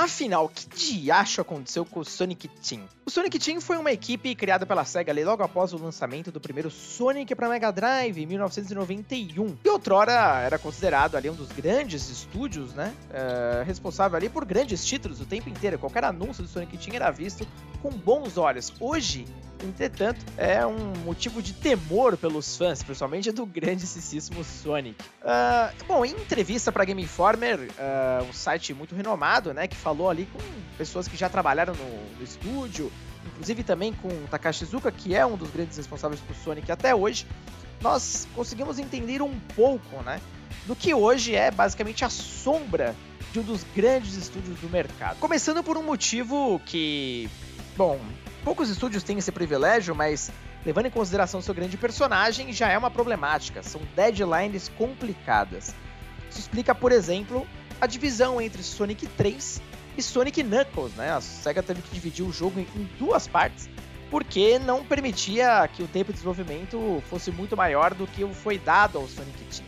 Afinal, que diacho aconteceu com o Sonic Team? O Sonic Team foi uma equipe criada pela SEGA logo após o lançamento do primeiro Sonic para Mega Drive em 1991. E outrora era considerado ali um dos grandes estúdios, né? Uh, responsável ali por grandes títulos o tempo inteiro. Qualquer anúncio do Sonic Team era visto com bons olhos. Hoje, entretanto, é um motivo de temor pelos fãs, principalmente do grandíssimo Sonic. Uh, bom, em entrevista para Game Informer, uh, um site muito renomado, né, que falou ali com pessoas que já trabalharam no, no estúdio, inclusive também com Takashi Zuka, que é um dos grandes responsáveis por Sonic até hoje, nós conseguimos entender um pouco, né, do que hoje é basicamente a sombra de um dos grandes estúdios do mercado. Começando por um motivo que Bom, poucos estúdios têm esse privilégio, mas levando em consideração seu grande personagem, já é uma problemática. São deadlines complicadas. Isso explica, por exemplo, a divisão entre Sonic 3 e Sonic Knuckles, né? A SEGA teve que dividir o jogo em duas partes, porque não permitia que o tempo de desenvolvimento fosse muito maior do que foi dado ao Sonic Team,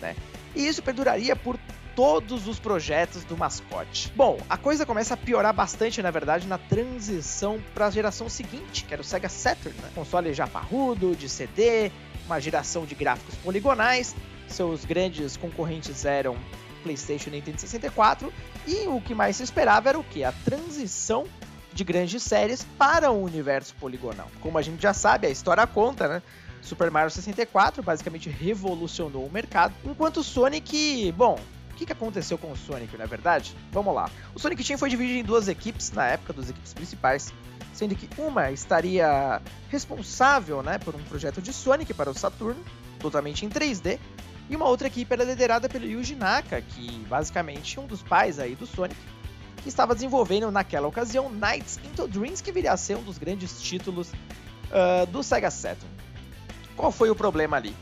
né? E isso perduraria por todos os projetos do mascote. Bom, a coisa começa a piorar bastante, na verdade, na transição para a geração seguinte, que era o Sega Saturn, né? console já parrudo, de CD, uma geração de gráficos poligonais. Seus grandes concorrentes eram PlayStation e Nintendo 64, e o que mais se esperava era o que? A transição de grandes séries para o universo poligonal. Como a gente já sabe, a história conta, né? Super Mario 64 basicamente revolucionou o mercado, enquanto Sonic, bom, o que, aconteceu com o Sonic, não é verdade? Vamos lá. O Sonic Team foi dividido em duas equipes na época, duas equipes principais, sendo que uma estaria responsável né, por um projeto de Sonic para o Saturno, totalmente em 3D, e uma outra equipe era liderada pelo Yuji Naka, que basicamente é um dos pais aí do Sonic, que estava desenvolvendo naquela ocasião Nights into Dreams, que viria a ser um dos grandes títulos uh, do Sega Saturn. Qual foi o problema ali?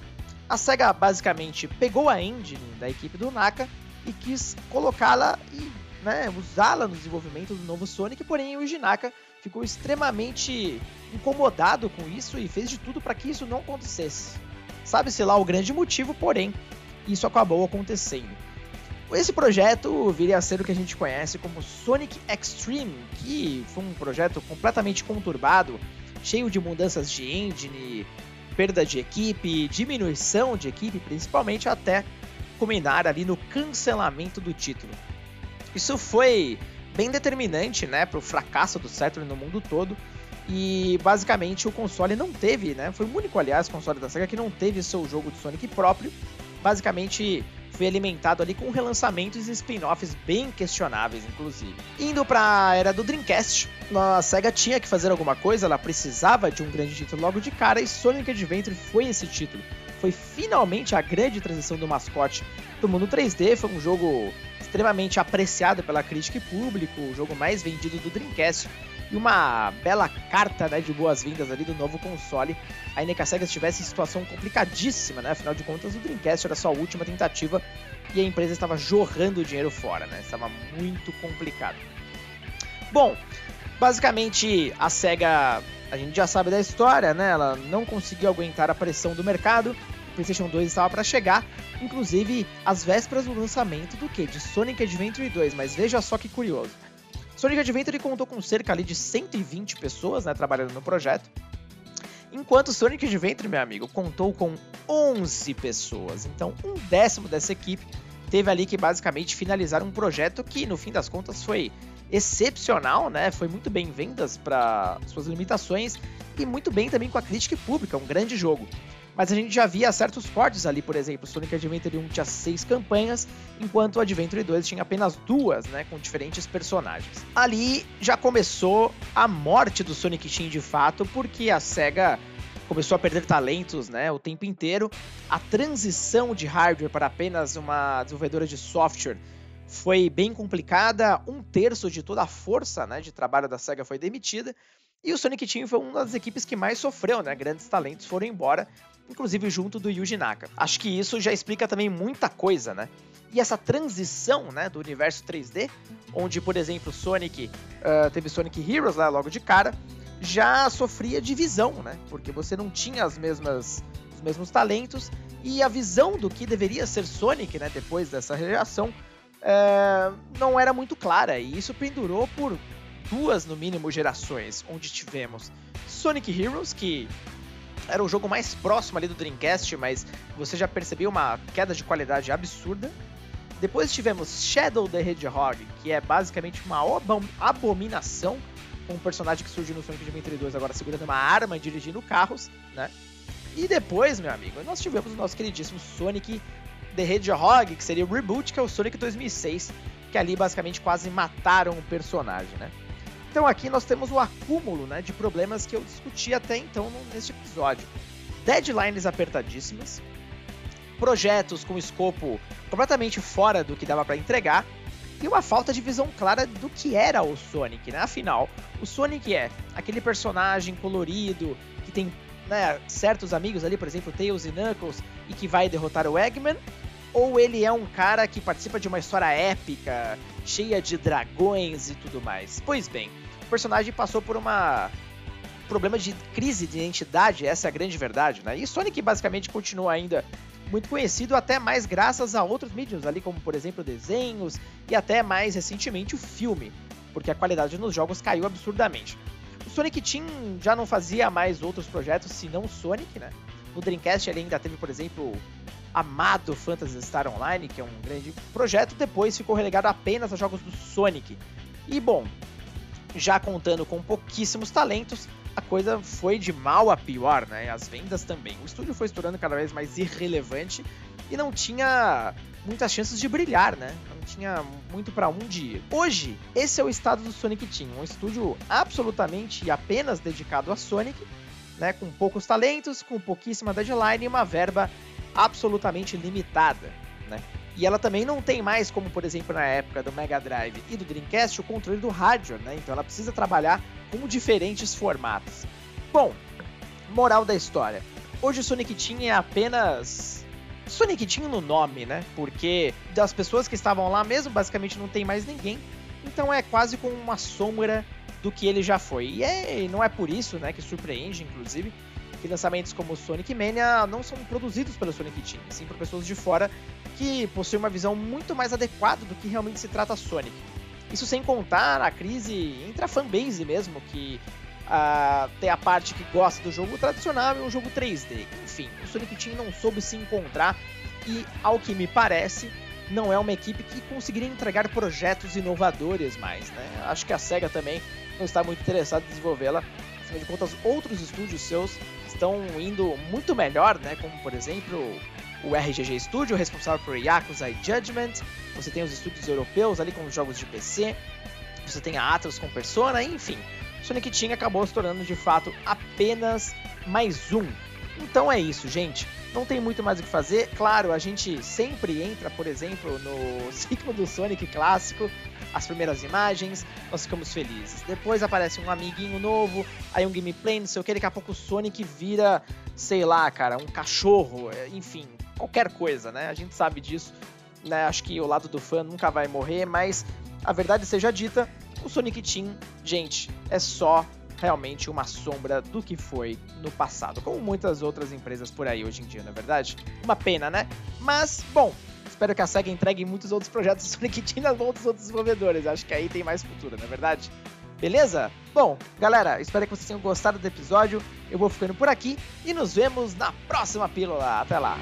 A SEGA basicamente pegou a engine da equipe do Naka e quis colocá-la e né, usá-la no desenvolvimento do novo Sonic, porém o Naka ficou extremamente incomodado com isso e fez de tudo para que isso não acontecesse. Sabe-se lá o grande motivo, porém isso acabou acontecendo. Esse projeto viria a ser o que a gente conhece como Sonic Extreme, que foi um projeto completamente conturbado, cheio de mudanças de engine, perda de equipe, diminuição de equipe, principalmente até culminar ali no cancelamento do título. Isso foi bem determinante, né, para o fracasso do Saturn no mundo todo. E basicamente o console não teve, né? Foi o único, aliás, console da Sega que não teve seu jogo de Sonic próprio. Basicamente foi alimentado ali com relançamentos e spin-offs bem questionáveis, inclusive. Indo para a era do Dreamcast, a SEGA tinha que fazer alguma coisa, ela precisava de um grande título logo de cara e Sonic Adventure foi esse título. Foi finalmente a grande transição do mascote do mundo 3D, foi um jogo extremamente apreciado pela crítica e público, o jogo mais vendido do Dreamcast e uma bela carta né, de boas-vindas ali do novo console. A SEGA estivesse em situação complicadíssima, né? Afinal de contas, o Dreamcast era sua última tentativa e a empresa estava jorrando dinheiro fora, né? Estava muito complicado. Bom, basicamente a SEGA, a gente já sabe da história, né? Ela não conseguiu aguentar a pressão do mercado. O PlayStation 2 estava para chegar, inclusive às vésperas do lançamento do que? De Sonic Adventure 2, mas veja só que curioso. Sonic Adventure contou com cerca ali de 120 pessoas né, trabalhando no projeto, enquanto Sonic Adventure, meu amigo, contou com 11 pessoas. Então, um décimo dessa equipe teve ali que basicamente finalizar um projeto que, no fim das contas, foi excepcional, né? Foi muito bem vendas para suas limitações e muito bem também com a crítica pública, um grande jogo mas a gente já via certos cortes ali, por exemplo, Sonic Adventure 1 tinha seis campanhas, enquanto o Adventure 2 tinha apenas duas, né, com diferentes personagens. Ali já começou a morte do Sonic Team de fato, porque a SEGA começou a perder talentos, né, o tempo inteiro. A transição de hardware para apenas uma desenvolvedora de software foi bem complicada. Um terço de toda a força, né, de trabalho da SEGA foi demitida. E o Sonic Team foi uma das equipes que mais sofreu, né? Grandes talentos foram embora inclusive junto do Yuji Naka. Acho que isso já explica também muita coisa, né? E essa transição né, do universo 3D, onde, por exemplo, Sonic uh, teve Sonic Heroes lá logo de cara, já sofria divisão, né? Porque você não tinha as mesmas, os mesmos talentos e a visão do que deveria ser Sonic, né? Depois dessa reação é, não era muito clara, e isso pendurou por duas, no mínimo, gerações, onde tivemos Sonic Heroes, que era o jogo mais próximo ali do Dreamcast, mas você já percebeu uma queda de qualidade absurda. Depois tivemos Shadow the Hedgehog, que é basicamente uma abominação, um personagem que surgiu no Sonic Adventure 2 agora segurando uma arma e dirigindo carros, né? E depois, meu amigo, nós tivemos o nosso queridíssimo Sonic the Hedgehog, que seria o reboot, que é o Sonic 2006, que ali basicamente quase mataram o personagem, né? Então aqui nós temos o acúmulo né, de problemas que eu discuti até então neste episódio. Deadlines apertadíssimas, projetos com escopo completamente fora do que dava para entregar e uma falta de visão clara do que era o Sonic, né? Afinal, o Sonic é aquele personagem colorido que tem né, certos amigos ali, por exemplo, Tails e Knuckles, e que vai derrotar o Eggman, ou ele é um cara que participa de uma história épica, cheia de dragões e tudo mais? Pois bem, personagem passou por uma problema de crise de identidade, essa é a grande verdade, né? E Sonic basicamente continua ainda muito conhecido até mais graças a outros mídias, ali como por exemplo desenhos e até mais recentemente o filme, porque a qualidade nos jogos caiu absurdamente. O Sonic Team já não fazia mais outros projetos senão Sonic, né? No Dreamcast ele ainda teve, por exemplo, amado Phantasy Star Online, que é um grande projeto, depois ficou relegado apenas a jogos do Sonic. E bom, já contando com pouquíssimos talentos, a coisa foi de mal a pior, né? As vendas também. O estúdio foi estourando cada vez mais irrelevante e não tinha muitas chances de brilhar, né? Não tinha muito para onde ir. Hoje, esse é o estado do Sonic Team, um estúdio absolutamente e apenas dedicado a Sonic, né? Com poucos talentos, com pouquíssima deadline e uma verba absolutamente limitada, né? E ela também não tem mais, como por exemplo na época do Mega Drive e do Dreamcast, o controle do rádio, né? Então ela precisa trabalhar com diferentes formatos. Bom, moral da história. Hoje o Sonic Team é apenas Sonic Team no nome, né? Porque das pessoas que estavam lá mesmo, basicamente não tem mais ninguém. Então é quase como uma sombra do que ele já foi. E é, não é por isso, né, que surpreende, inclusive, que lançamentos como Sonic Mania não são produzidos pelo Sonic Team, sim por pessoas de fora que possuem uma visão muito mais adequada do que realmente se trata Sonic. Isso sem contar a crise entre a fanbase mesmo, que uh, tem a parte que gosta do jogo tradicional e um jogo 3D. Enfim, o Sonic Team não soube se encontrar e, ao que me parece, não é uma equipe que conseguiria entregar projetos inovadores mais, né? Acho que a SEGA também não está muito interessada em desenvolvê-la. Afinal de contas, outros estúdios seus estão indo muito melhor, né? Como, por exemplo, o RGG Studio, responsável por Yakuza e Judgment. Você tem os estúdios europeus ali com os jogos de PC. Você tem a Atlas com Persona, enfim. Sonic Team acabou se tornando de fato apenas mais um. Então é isso, gente. Não tem muito mais o que fazer. Claro, a gente sempre entra, por exemplo, no ciclo do Sonic clássico, as primeiras imagens, nós ficamos felizes. Depois aparece um amiguinho novo, aí um gameplay, não sei o que, daqui a pouco o Sonic vira, sei lá, cara, um cachorro, é, enfim, qualquer coisa, né? A gente sabe disso, né? Acho que o lado do fã nunca vai morrer, mas a verdade seja dita, o Sonic Team, gente, é só realmente uma sombra do que foi no passado, como muitas outras empresas por aí hoje em dia, na é verdade? Uma pena, né? Mas, bom, espero que a SEGA entregue muitos outros projetos do Sonic Team nas mãos dos outros desenvolvedores. Acho que aí tem mais futuro, não é verdade? Beleza? Bom, galera, espero que vocês tenham gostado do episódio. Eu vou ficando por aqui e nos vemos na próxima pílula. Até lá!